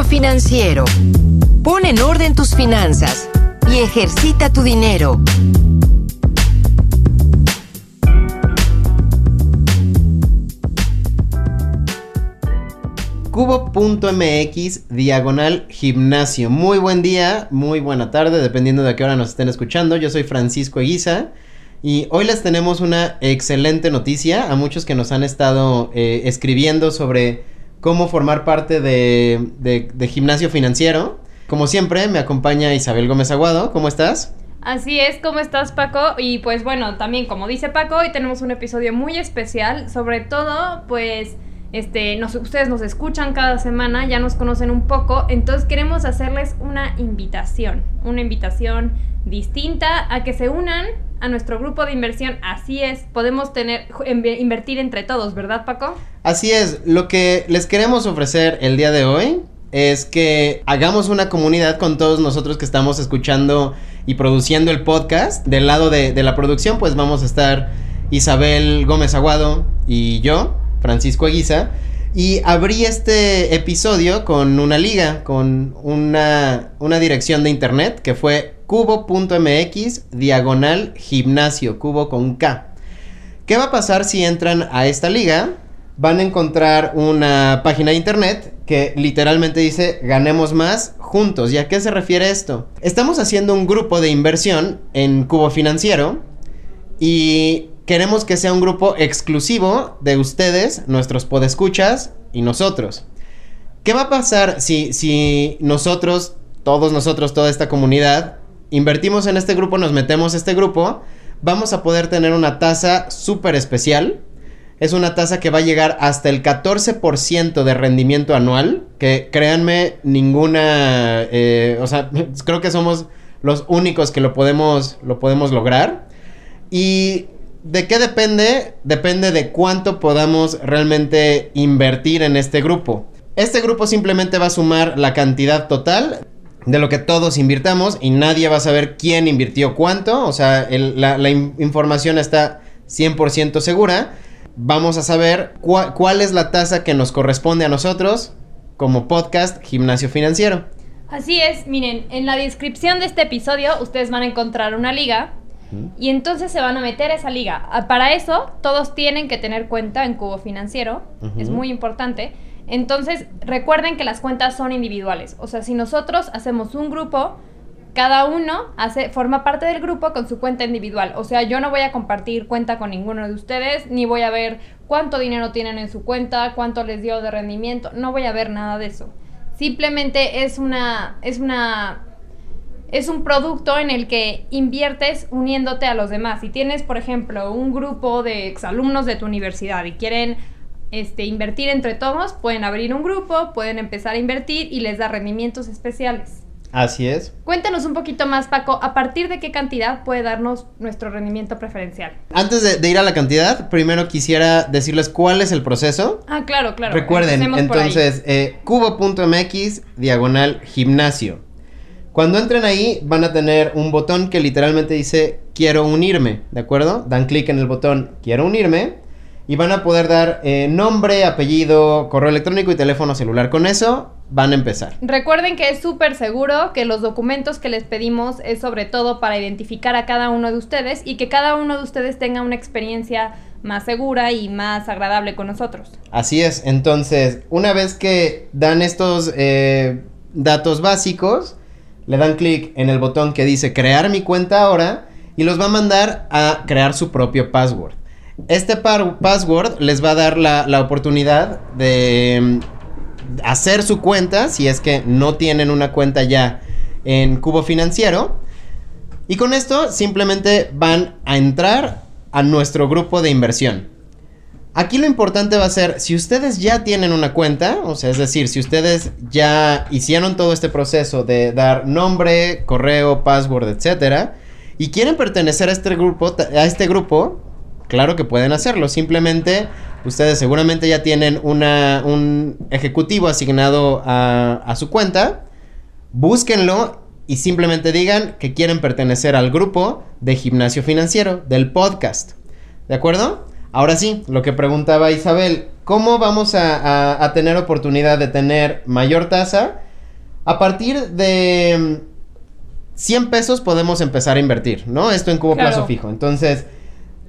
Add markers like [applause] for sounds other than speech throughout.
Financiero. Pon en orden tus finanzas y ejercita tu dinero. Cubo.mx diagonal gimnasio. Muy buen día, muy buena tarde, dependiendo de a qué hora nos estén escuchando. Yo soy Francisco Eguiza y hoy les tenemos una excelente noticia a muchos que nos han estado eh, escribiendo sobre cómo formar parte de, de gimnasio financiero. Como siempre, me acompaña Isabel Gómez Aguado. ¿Cómo estás? Así es, ¿cómo estás Paco? Y pues bueno, también como dice Paco, hoy tenemos un episodio muy especial, sobre todo pues este, ustedes nos escuchan cada semana, ya nos conocen un poco, entonces queremos hacerles una invitación, una invitación distinta a que se unan a nuestro grupo de inversión. Así es, podemos tener invertir entre todos, ¿verdad, Paco? Así es, lo que les queremos ofrecer el día de hoy es que hagamos una comunidad con todos nosotros que estamos escuchando y produciendo el podcast. Del lado de, la producción, pues vamos a estar Isabel Gómez Aguado y yo. Francisco Aguiza. Y abrí este episodio con una liga, con una, una dirección de internet que fue cubo.mx diagonal gimnasio, cubo con K. ¿Qué va a pasar si entran a esta liga? Van a encontrar una página de internet que literalmente dice ganemos más juntos. ¿Y a qué se refiere esto? Estamos haciendo un grupo de inversión en Cubo Financiero y queremos que sea un grupo exclusivo de ustedes, nuestros podescuchas y nosotros. ¿Qué va a pasar si, si nosotros, todos nosotros, toda esta comunidad, invertimos en este grupo, nos metemos a este grupo? Vamos a poder tener una tasa súper especial. Es una tasa que va a llegar hasta el 14% de rendimiento anual. Que créanme, ninguna. Eh, o sea, [laughs] creo que somos los únicos que lo podemos, lo podemos lograr. Y ¿De qué depende? Depende de cuánto podamos realmente invertir en este grupo. Este grupo simplemente va a sumar la cantidad total de lo que todos invirtamos y nadie va a saber quién invirtió cuánto. O sea, la, información está 100% segura. Vamos a saber cuál es la tasa que nos corresponde a nosotros como podcast Gimnasio Financiero. Así es, miren, en la descripción de este episodio ustedes van a encontrar una liga y entonces se van a meter a esa liga. Para eso, todos tienen que tener cuenta en Cubo Financiero. Es muy importante. Entonces, recuerden que las cuentas son individuales. O sea, si nosotros hacemos un grupo, cada uno hace, forma parte del grupo con su cuenta individual. O sea, yo no voy a compartir cuenta con ninguno de ustedes, ni voy a ver cuánto dinero tienen en su cuenta, cuánto les dio de rendimiento. No voy a ver nada de eso. Simplemente es una, es una es un producto en el que inviertes uniéndote a los demás. Si tienes, por ejemplo, un grupo de exalumnos de tu universidad y quieren este, invertir entre todos, pueden abrir un grupo, pueden empezar a invertir y les da rendimientos especiales. Así es. Cuéntanos un poquito más, Paco, ¿a partir de qué cantidad puede darnos nuestro rendimiento preferencial? Antes de, ir a la cantidad, primero quisiera decirles cuál es el proceso. Ah, claro, claro. Recuerden, entonces, eh, cubo.mx diagonal gimnasio. Cuando entren ahí van a tener un botón que literalmente dice quiero unirme, ¿de acuerdo? Dan clic en el botón quiero unirme y van a poder dar eh, nombre, apellido, correo electrónico y teléfono celular. Con eso van a empezar. Recuerden que es súper seguro, que los documentos que les pedimos es sobre todo para identificar a cada uno de ustedes y que cada uno de ustedes tenga una experiencia más segura y más agradable con nosotros. Así es, entonces una vez que dan estos eh, datos básicos, le dan clic en el botón que dice crear mi cuenta ahora y los va a mandar a crear su propio password. Este password les va a dar la, oportunidad de mm, hacer su cuenta si es que no tienen una cuenta ya en Cubo Financiero. Y con esto simplemente van a entrar a nuestro grupo de inversión. Aquí lo importante va a ser, si ustedes ya tienen una cuenta, o sea, es decir, si ustedes ya hicieron todo este proceso de dar nombre, correo, password, etcétera, y quieren pertenecer a este grupo, a este grupo, claro que pueden hacerlo. Simplemente ustedes seguramente ya tienen una, un ejecutivo asignado a, a su cuenta. Búsquenlo y simplemente digan que quieren pertenecer al grupo de gimnasio financiero, del podcast. ¿De acuerdo? Ahora sí, lo que preguntaba Isabel, ¿cómo vamos a, tener oportunidad de tener mayor tasa A partir de 100 pesos podemos empezar a invertir, ¿no? Esto en cubo Claro. plazo fijo. Entonces,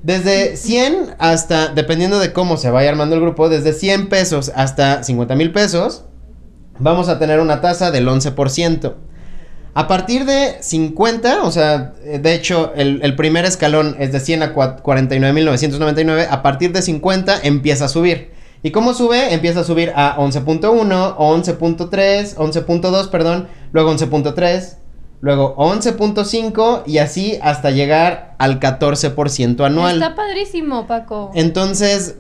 desde 100 hasta, dependiendo de cómo se vaya armando el grupo, desde 100 pesos hasta 50 mil pesos, vamos a tener una tasa del 11%. A partir de 50, o sea, eh, de hecho, el, el primer escalón es de 100 a cua- 49.999. A partir de 50 empieza a subir. ¿Y cómo sube? Empieza a subir a 11.1, 11.3, 11.2, perdón, luego 11.3, luego 11.5 y así hasta llegar al 14% anual. Está padrísimo, Paco. Entonces,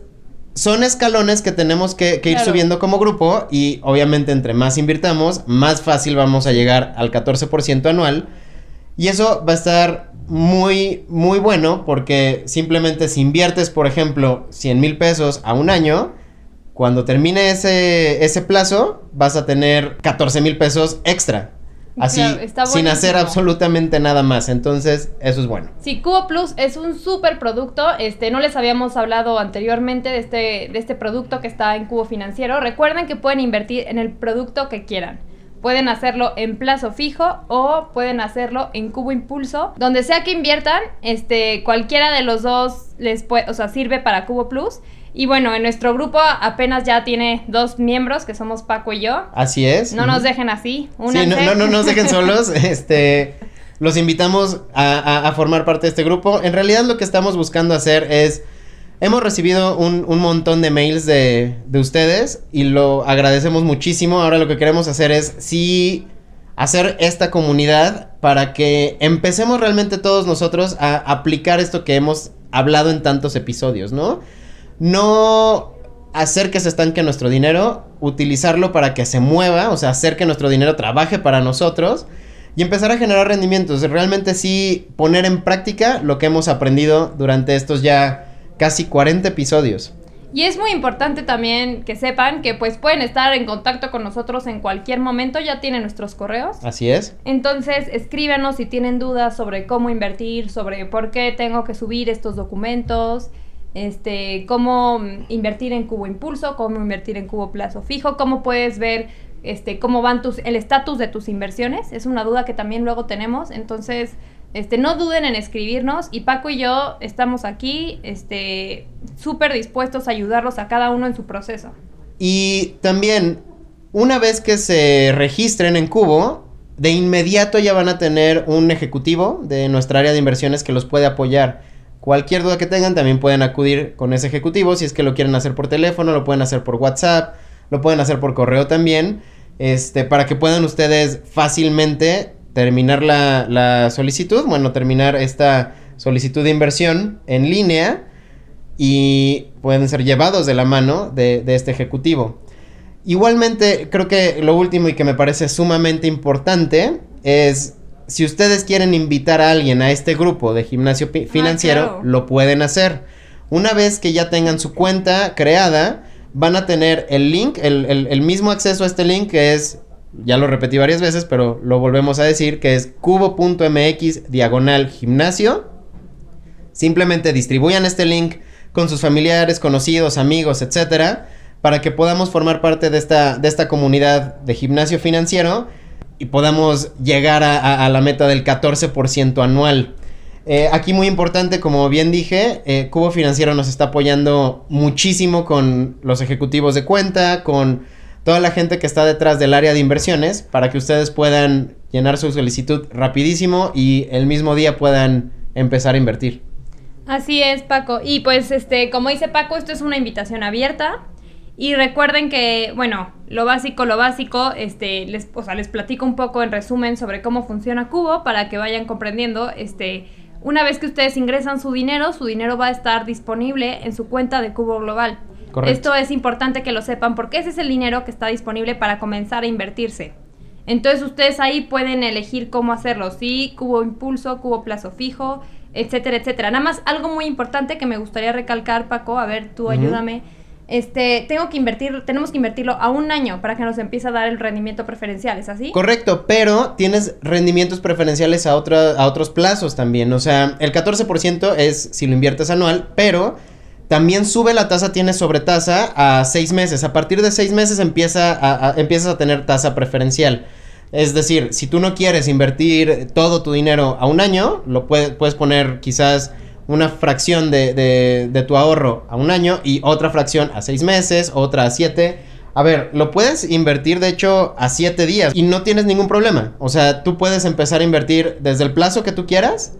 son escalones que tenemos que, que ir Claro. subiendo como grupo y obviamente entre más invirtamos, más fácil vamos a llegar al 14% anual. Y eso va a estar muy, muy bueno porque simplemente si inviertes, por ejemplo, 100 mil pesos a un año, cuando termine ese, ese plazo, vas a tener 14 mil pesos extra. Así, Claro, sin hacer absolutamente nada más. Entonces, eso es bueno. Sí, Cubo Plus es un súper producto. Este, no les habíamos hablado anteriormente de este, de este producto que está en Cubo Financiero. Recuerden que pueden invertir en el producto que quieran. Pueden hacerlo en plazo fijo o pueden hacerlo en Cubo Impulso. Donde sea que inviertan, este, cualquiera de los dos les puede, o sea, sirve para Cubo Plus. Y bueno, en nuestro grupo apenas ya tiene dos miembros, que somos Paco y yo. Así es. No nos dejen así. Sí, no, no, no nos dejen solos. [laughs] Este, los invitamos a, a- a formar parte de este grupo. En realidad lo que estamos buscando hacer es, hemos recibido un, un montón de mails de, de ustedes y lo agradecemos muchísimo. Ahora lo que queremos hacer es sí hacer esta comunidad para que empecemos realmente todos nosotros a aplicar esto que hemos hablado en tantos episodios, ¿no? No hacer que se estanque nuestro dinero, utilizarlo para que se mueva, o sea, hacer que nuestro dinero trabaje para nosotros y empezar a generar rendimientos. Realmente sí poner en práctica lo que hemos aprendido durante estos ya casi 40 episodios. Y es muy importante también que sepan que pues pueden estar en contacto con nosotros en cualquier momento, ya tienen nuestros correos. Así es. Entonces, escríbanos si tienen dudas sobre cómo invertir, sobre por qué tengo que subir estos documentos, este, cómo invertir en Cubo Impulso, cómo invertir en Cubo Plazo Fijo, cómo puedes ver este, cómo van tus, el estatus de tus inversiones. Es una duda que también luego tenemos. Entonces, este, no duden en escribirnos y Paco y yo estamos aquí, este, súper dispuestos a ayudarlos a cada uno en su proceso. Y también, una vez que se registren en Cubo, de inmediato ya van a tener un ejecutivo de nuestra área de inversiones que los puede apoyar. Cualquier duda que tengan también pueden acudir con ese ejecutivo. Si es que lo quieren hacer por teléfono, lo pueden hacer por WhatsApp, lo pueden hacer por correo también. Este, para que puedan ustedes fácilmente terminar la, la solicitud. Bueno, terminar esta solicitud de inversión en línea. Y pueden ser llevados de la mano de, de este ejecutivo. Igualmente, creo que lo último y que me parece sumamente importante es si ustedes quieren invitar a alguien a este grupo de gimnasio pi- financiero, claro. lo pueden hacer. Una vez que ya tengan su cuenta creada, van a tener el link, el, el- el mismo acceso a este link que es, ya lo repetí varias veces, pero lo volvemos a decir, que es cubo.mx diagonal gimnasio. Simplemente distribuyan este link con sus familiares, conocidos, amigos, etcétera, para que podamos formar parte de esta, de esta comunidad de gimnasio financiero y podamos llegar a, la meta del 14% anual. Eh, aquí muy importante, como bien dije, eh, Cubo Financiero nos está apoyando muchísimo con los ejecutivos de cuenta, con toda la gente que está detrás del área de inversiones, para que ustedes puedan llenar su solicitud rapidísimo y el mismo día puedan empezar a invertir. Así es, Paco. Y pues, este, como dice Paco, esto es una invitación abierta. Y recuerden que, bueno, lo básico, lo básico, este, les, o sea, les platico un poco en resumen sobre cómo funciona Cubo para que vayan comprendiendo, este, una vez que ustedes ingresan su dinero, su dinero va a estar disponible en su cuenta de Cubo Global. Correcto. Esto es importante que lo sepan porque ese es el dinero que está disponible para comenzar a invertirse. Entonces ustedes ahí pueden elegir cómo hacerlo, sí, cubo impulso, cubo plazo fijo, etcétera, etcétera. Nada más algo muy importante que me gustaría recalcar, Paco, a ver, tú ayúdame. Este, tengo que invertir, tenemos que invertirlo a un año para que nos empiece a dar el rendimiento preferencial, ¿es así? Correcto, pero tienes rendimientos preferenciales a, otra- a otros plazos también. O sea, el 14% es si lo inviertes anual, pero también sube la tasa, tienes sobretasa a seis meses. A partir de seis meses empieza a, empiezas a tener tasa preferencial. Es decir, si tú no quieres invertir todo tu dinero a un año, lo puedes, puedes poner quizás una fracción de, de, tu ahorro a un año y otra fracción a seis meses, otra a siete. A ver, lo puedes invertir de hecho a siete días y no tienes ningún problema. O sea, tú puedes empezar a invertir desde el plazo que tú quieras,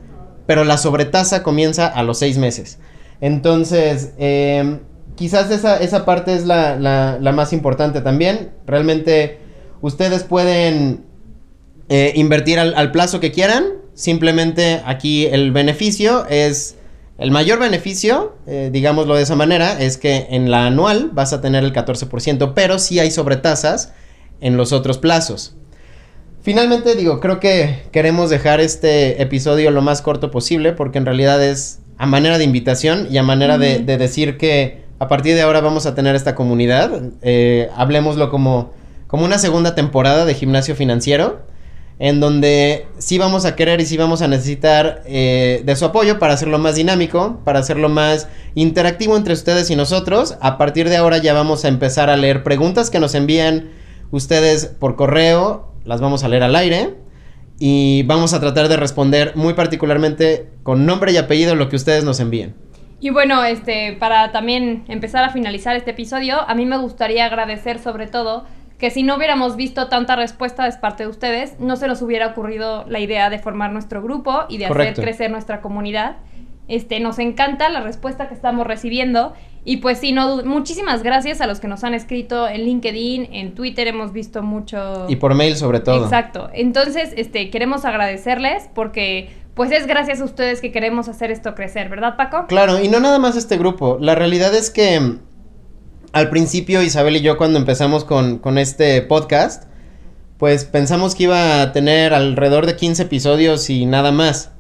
pero la sobretasa comienza a los seis meses. Entonces, eh, quizás esa, esa parte es la, la, más importante también. Realmente ustedes pueden eh, invertir al, plazo que quieran. Simplemente aquí el beneficio es... El mayor beneficio, eh, digámoslo de esa manera, es que en la anual vas a tener el 14%, pero sí hay sobretasas en los otros plazos. Finalmente, digo, creo que queremos dejar este episodio lo más corto posible porque en realidad es a manera de invitación y a manera de, decir que a partir de ahora vamos a tener esta comunidad. Eh, hablemoslo como, como una segunda temporada de gimnasio financiero en donde sí vamos a querer y sí vamos a necesitar eh, de su apoyo para hacerlo más dinámico, para hacerlo más interactivo entre ustedes y nosotros. A partir de ahora ya vamos a empezar a leer preguntas que nos envían ustedes por correo, las vamos a leer al aire y vamos a tratar de responder muy particularmente con nombre y apellido lo que ustedes nos envíen. Y bueno, este, para también empezar a finalizar este episodio, a mí me gustaría agradecer sobre todo que si no hubiéramos visto tanta respuesta de parte de ustedes, no se nos hubiera ocurrido la idea de formar nuestro grupo y de Correcto. hacer crecer nuestra comunidad. Este, nos encanta la respuesta que estamos recibiendo y pues sí, no, muchísimas gracias a los que nos han escrito en LinkedIn, en Twitter hemos visto mucho... Y por mail sobre todo. Exacto. Entonces, este, queremos agradecerles porque pues es gracias a ustedes que queremos hacer esto crecer, ¿verdad Paco? Claro, y no nada más este grupo. La realidad es que al principio Isabel y yo cuando empezamos con, con, este podcast, pues pensamos que iba a tener alrededor de 15 episodios y nada más.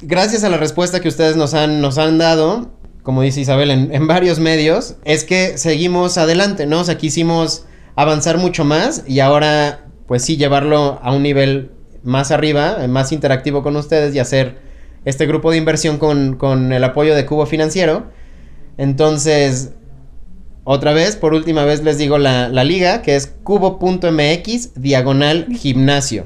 Gracias a la respuesta que ustedes nos han, nos han dado, como dice Isabel, en, en varios medios, es que seguimos adelante, ¿no? O sea, quisimos avanzar mucho más y ahora, pues sí, llevarlo a un nivel más arriba, más interactivo con ustedes y hacer este grupo de inversión con, con el apoyo de Cubo Financiero. Entonces, otra vez, por última vez les digo la, la liga, que es cubo.mx diagonal gimnasio.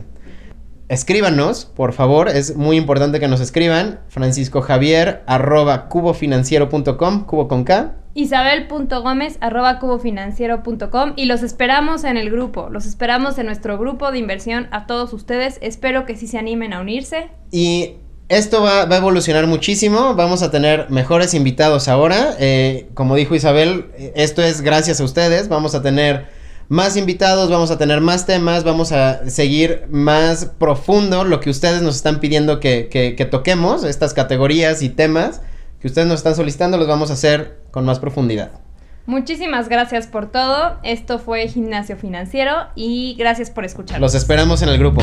Escríbanos, por favor, es muy importante que nos escriban. Francisco Javier arroba cubofinanciero.com, cubo con K. Isabel.gómez arroba cubofinanciero.com y los esperamos en el grupo, los esperamos en nuestro grupo de inversión a todos ustedes. Espero que sí se animen a unirse. Y esto va, va, a evolucionar muchísimo, vamos a tener mejores invitados ahora. Eh, como dijo Isabel, esto es gracias a ustedes, vamos a tener más invitados, vamos a tener más temas, vamos a seguir más profundo lo que ustedes nos están pidiendo que, que, que toquemos, estas categorías y temas que ustedes nos están solicitando, los vamos a hacer con más profundidad. Muchísimas gracias por todo. Esto fue Gimnasio Financiero y gracias por escuchar. Los esperamos en el grupo.